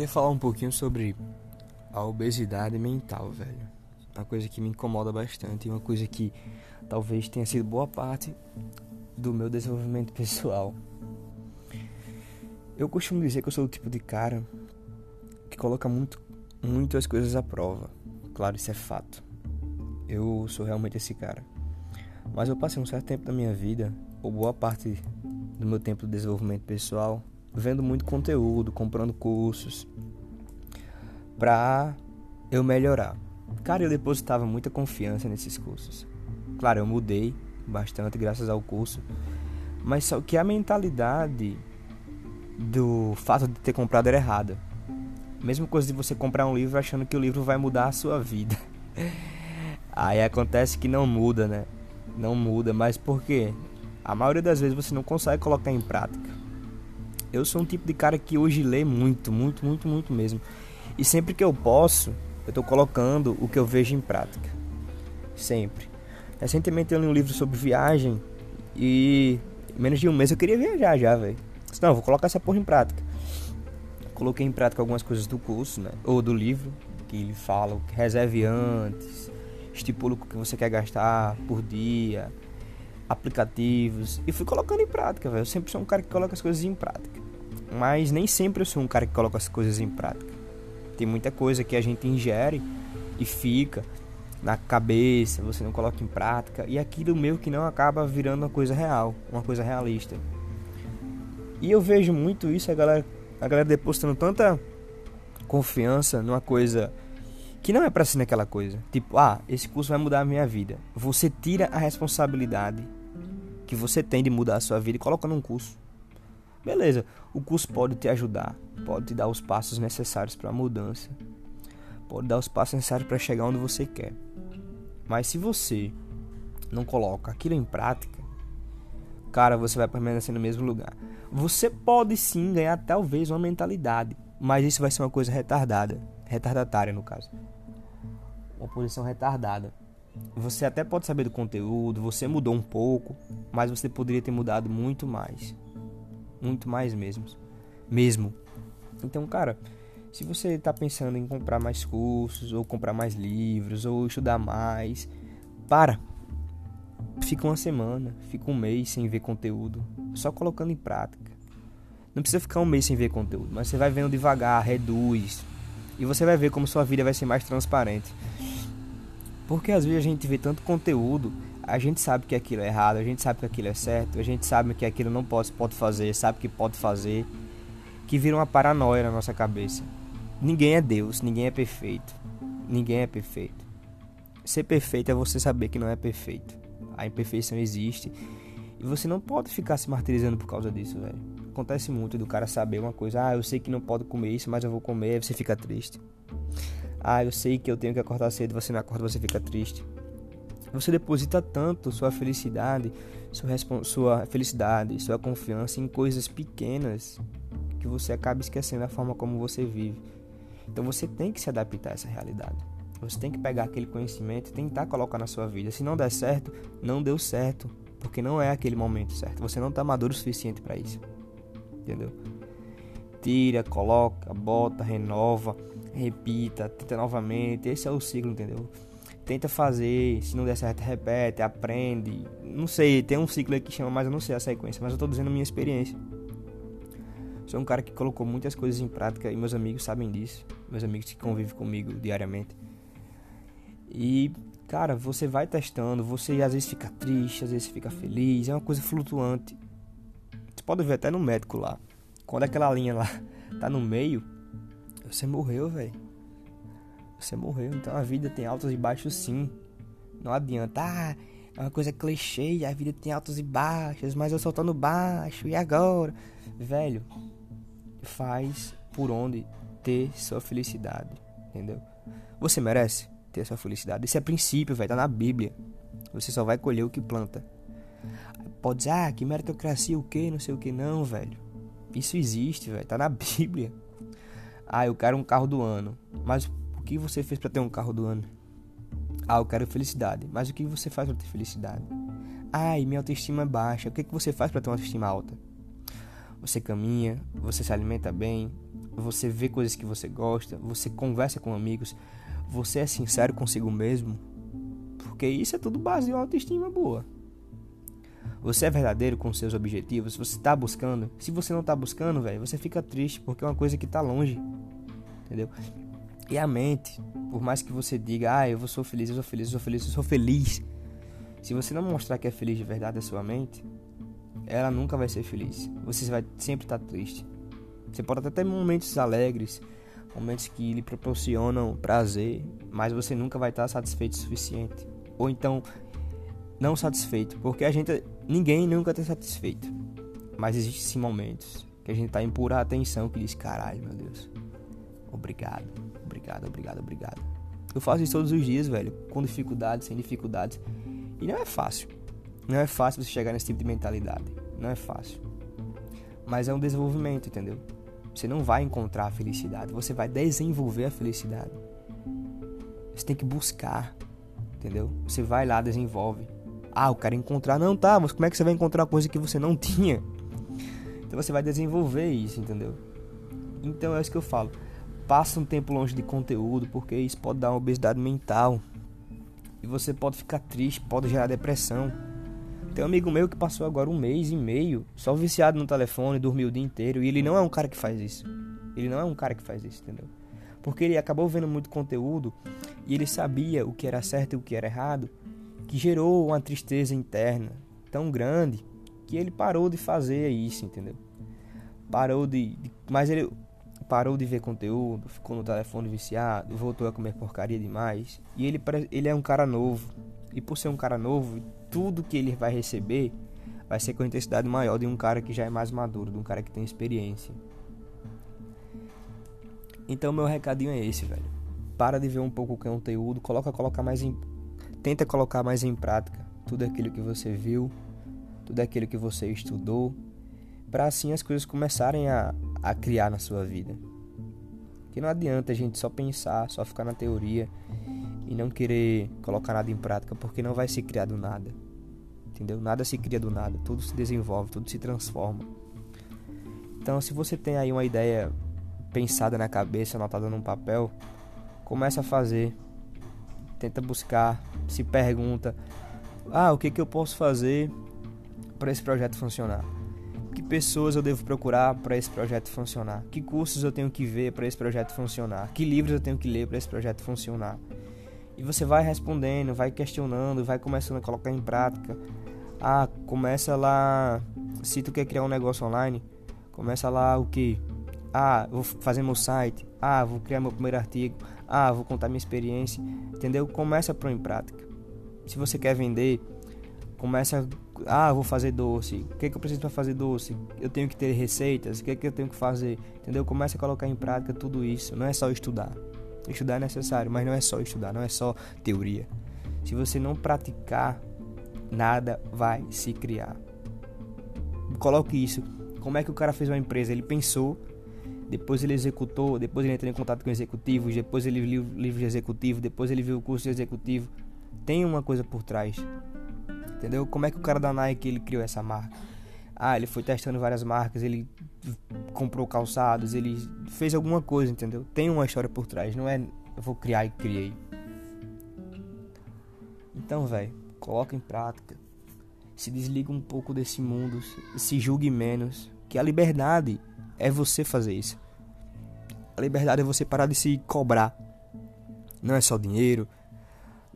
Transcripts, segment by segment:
queria falar um pouquinho sobre a obesidade mental, velho. Uma coisa que me incomoda bastante uma coisa que talvez tenha sido boa parte do meu desenvolvimento pessoal. Eu costumo dizer que eu sou o tipo de cara que coloca muito, muito as coisas à prova. Claro, isso é fato. Eu sou realmente esse cara. Mas eu passei um certo tempo da minha vida, ou boa parte do meu tempo de desenvolvimento pessoal, vendo muito conteúdo, comprando cursos pra eu melhorar. Cara, eu depositava muita confiança nesses cursos. Claro, eu mudei bastante graças ao curso, mas só que a mentalidade do fato de ter comprado era errada. Mesma coisa de você comprar um livro achando que o livro vai mudar a sua vida. Aí acontece que não muda, né? Não muda, mas por quê? A maioria das vezes você não consegue colocar em prática. Eu sou um tipo de cara que hoje lê muito, muito, muito, muito mesmo. E sempre que eu posso, eu tô colocando o que eu vejo em prática. Sempre. Recentemente eu li um livro sobre viagem e em menos de um mês eu queria viajar já, velho. Não, vou colocar essa porra em prática. Coloquei em prática algumas coisas do curso, né? Ou do livro, que ele fala, reserve antes, estipula o que você quer gastar por dia, aplicativos. E fui colocando em prática, velho. Eu sempre sou um cara que coloca as coisas em prática. Mas nem sempre eu sou um cara que coloca as coisas em prática. Tem muita coisa que a gente ingere e fica na cabeça, você não coloca em prática, e aquilo meio que não acaba virando uma coisa real, uma coisa realista. E eu vejo muito isso, a galera, a galera depositando tanta confiança numa coisa que não é para ser naquela coisa. Tipo, ah, esse curso vai mudar a minha vida. Você tira a responsabilidade que você tem de mudar a sua vida e coloca num curso. Beleza, o curso pode te ajudar, pode te dar os passos necessários para a mudança, pode dar os passos necessários para chegar onde você quer. Mas se você não coloca aquilo em prática, cara, você vai permanecer no mesmo lugar. Você pode sim ganhar talvez uma mentalidade, mas isso vai ser uma coisa retardada, retardatária no caso. Uma posição retardada. Você até pode saber do conteúdo, você mudou um pouco, mas você poderia ter mudado muito mais muito mais mesmo. Mesmo. Então, cara, se você está pensando em comprar mais cursos, ou comprar mais livros, ou estudar mais, para. Fica uma semana, fica um mês sem ver conteúdo, só colocando em prática. Não precisa ficar um mês sem ver conteúdo, mas você vai vendo devagar, reduz, e você vai ver como sua vida vai ser mais transparente. Porque às vezes a gente vê tanto conteúdo a gente sabe que aquilo é errado, a gente sabe que aquilo é certo, a gente sabe que aquilo não pode, pode fazer, sabe que pode fazer, que vira uma paranoia na nossa cabeça. Ninguém é Deus, ninguém é perfeito. Ninguém é perfeito. Ser perfeito é você saber que não é perfeito. A imperfeição existe e você não pode ficar se martirizando por causa disso, velho. Acontece muito do cara saber uma coisa, ah, eu sei que não pode comer isso, mas eu vou comer, você fica triste. Ah, eu sei que eu tenho que acordar cedo, você não acorda, você fica triste. Você deposita tanto sua felicidade, sua, sua felicidade, sua confiança em coisas pequenas que você acaba esquecendo a forma como você vive. Então você tem que se adaptar a essa realidade. Você tem que pegar aquele conhecimento e tentar colocar na sua vida. Se não der certo, não deu certo, porque não é aquele momento certo. Você não está maduro o suficiente para isso. Entendeu? Tira, coloca, bota, renova, repita, tenta novamente. Esse é o ciclo, entendeu? tenta fazer, se não der certo, repete, aprende. Não sei, tem um ciclo aí que chama, mas eu não sei a sequência, mas eu tô dizendo minha experiência. Sou um cara que colocou muitas coisas em prática e meus amigos sabem disso. Meus amigos que convivem comigo diariamente. E, cara, você vai testando, você às vezes fica triste, às vezes fica feliz, é uma coisa flutuante. Você pode ver até no médico lá. Quando aquela linha lá tá no meio, você morreu, velho você morreu. Então a vida tem altos e baixos sim. Não adianta. Ah, é uma coisa clichê, a vida tem altos e baixos, mas eu só tô no baixo, e agora? Velho, faz por onde ter sua felicidade, entendeu? Você merece ter sua felicidade. Isso é princípio, velho, tá na Bíblia. Você só vai colher o que planta. Pode dizer, ah, que meritocracia o que, não sei o que, não, velho. Isso existe, velho, tá na Bíblia. Ah, eu quero um carro do ano. Mas que você fez para ter um carro do ano? Ah, eu quero felicidade. Mas o que você faz para ter felicidade? Ai, minha autoestima é baixa. O que, que você faz para ter uma autoestima alta? você caminha, você se alimenta bem, você vê coisas que você gosta, você conversa com amigos, você é sincero consigo mesmo, porque isso é tudo base em autoestima boa. Você é verdadeiro com seus objetivos, você está buscando. Se você não está buscando, velho, você fica triste porque é uma coisa que está longe. Entendeu? E a mente, por mais que você diga, ah, eu sou feliz, eu sou feliz, eu sou feliz, eu sou feliz. Se você não mostrar que é feliz de verdade a sua mente, ela nunca vai ser feliz. Você vai sempre estar triste. Você pode até ter momentos alegres, momentos que lhe proporcionam prazer, mas você nunca vai estar satisfeito o suficiente. Ou então não satisfeito, porque a gente ninguém nunca está satisfeito. Mas existem sim momentos que a gente está em pura atenção que diz, caralho, meu Deus. Obrigado, obrigado, obrigado, obrigado. Eu faço isso todos os dias, velho, com dificuldades, sem dificuldades. E não é fácil. Não é fácil você chegar nesse tipo de mentalidade. Não é fácil. Mas é um desenvolvimento, entendeu? Você não vai encontrar a felicidade, você vai desenvolver a felicidade. Você tem que buscar, entendeu? Você vai lá, desenvolve. Ah, eu quero encontrar. Não, tá, mas como é que você vai encontrar coisa que você não tinha? Então você vai desenvolver isso, entendeu? Então é isso que eu falo. Passa um tempo longe de conteúdo, porque isso pode dar uma obesidade mental. E você pode ficar triste, pode gerar depressão. Tem um amigo meu que passou agora um mês e meio só viciado no telefone, dormiu o dia inteiro. E ele não é um cara que faz isso. Ele não é um cara que faz isso, entendeu? Porque ele acabou vendo muito conteúdo e ele sabia o que era certo e o que era errado, que gerou uma tristeza interna tão grande que ele parou de fazer isso, entendeu? Parou de, de mas ele parou de ver conteúdo, ficou no telefone viciado, voltou a comer porcaria demais. E ele, ele é um cara novo. E por ser um cara novo, tudo que ele vai receber vai ser com intensidade maior de um cara que já é mais maduro, de um cara que tem experiência. Então meu recadinho é esse, velho. Para de ver um pouco o conteúdo, coloca, coloca mais em, tenta colocar mais em prática tudo aquilo que você viu, tudo aquilo que você estudou, para assim as coisas começarem a, a criar na sua vida. Que não adianta a gente só pensar, só ficar na teoria e não querer colocar nada em prática, porque não vai ser criado nada. Entendeu? Nada se cria do nada, tudo se desenvolve, tudo se transforma. Então, se você tem aí uma ideia pensada na cabeça, anotada num papel, começa a fazer. Tenta buscar, se pergunta: "Ah, o que que eu posso fazer para esse projeto funcionar?" Que pessoas eu devo procurar para esse projeto funcionar? Que cursos eu tenho que ver para esse projeto funcionar? Que livros eu tenho que ler para esse projeto funcionar? E você vai respondendo, vai questionando, vai começando a colocar em prática. Ah, começa lá. Se tu quer criar um negócio online, começa lá o que? Ah, vou fazer meu site. Ah, vou criar meu primeiro artigo. Ah, vou contar minha experiência. Entendeu? Começa a pôr em prática. Se você quer vender, começa. Ah, vou fazer doce. O que, é que eu preciso para fazer doce? Eu tenho que ter receitas. O que, é que eu tenho que fazer? Entendeu? Começa a colocar em prática tudo isso. Não é só estudar. Estudar é necessário, mas não é só estudar, não é só teoria. Se você não praticar, nada vai se criar. Coloque isso. Como é que o cara fez uma empresa? Ele pensou, depois ele executou, depois ele entrou em contato com executivos, depois ele viu o livro de executivo, depois ele viu o curso de executivo. Tem uma coisa por trás. Entendeu? Como é que o cara da Nike ele criou essa marca? Ah, ele foi testando várias marcas, ele comprou calçados, ele fez alguma coisa, entendeu? Tem uma história por trás, não é eu vou criar e criei. Então, velho, coloca em prática. Se desliga um pouco desse mundo, se julgue menos, que a liberdade é você fazer isso. A liberdade é você parar de se cobrar. Não é só dinheiro,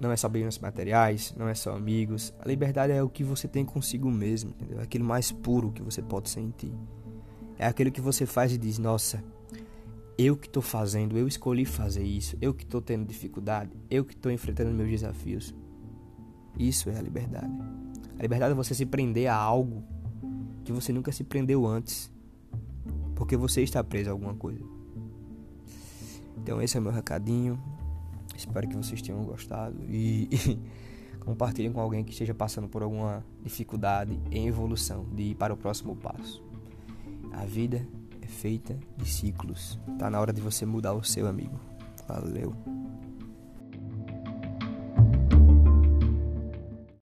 não é só bens materiais, não é só amigos. A liberdade é o que você tem consigo mesmo, entendeu? É aquilo mais puro que você pode sentir. É aquilo que você faz e diz: Nossa, eu que estou fazendo, eu escolhi fazer isso, eu que estou tendo dificuldade, eu que estou enfrentando meus desafios. Isso é a liberdade. A liberdade é você se prender a algo que você nunca se prendeu antes, porque você está preso a alguma coisa. Então, esse é o meu recadinho. Espero que vocês tenham gostado e, compartilhem com alguém que esteja passando por alguma dificuldade em evolução de ir para o próximo passo. A vida é feita de ciclos. Tá na hora de você mudar o seu amigo. Valeu.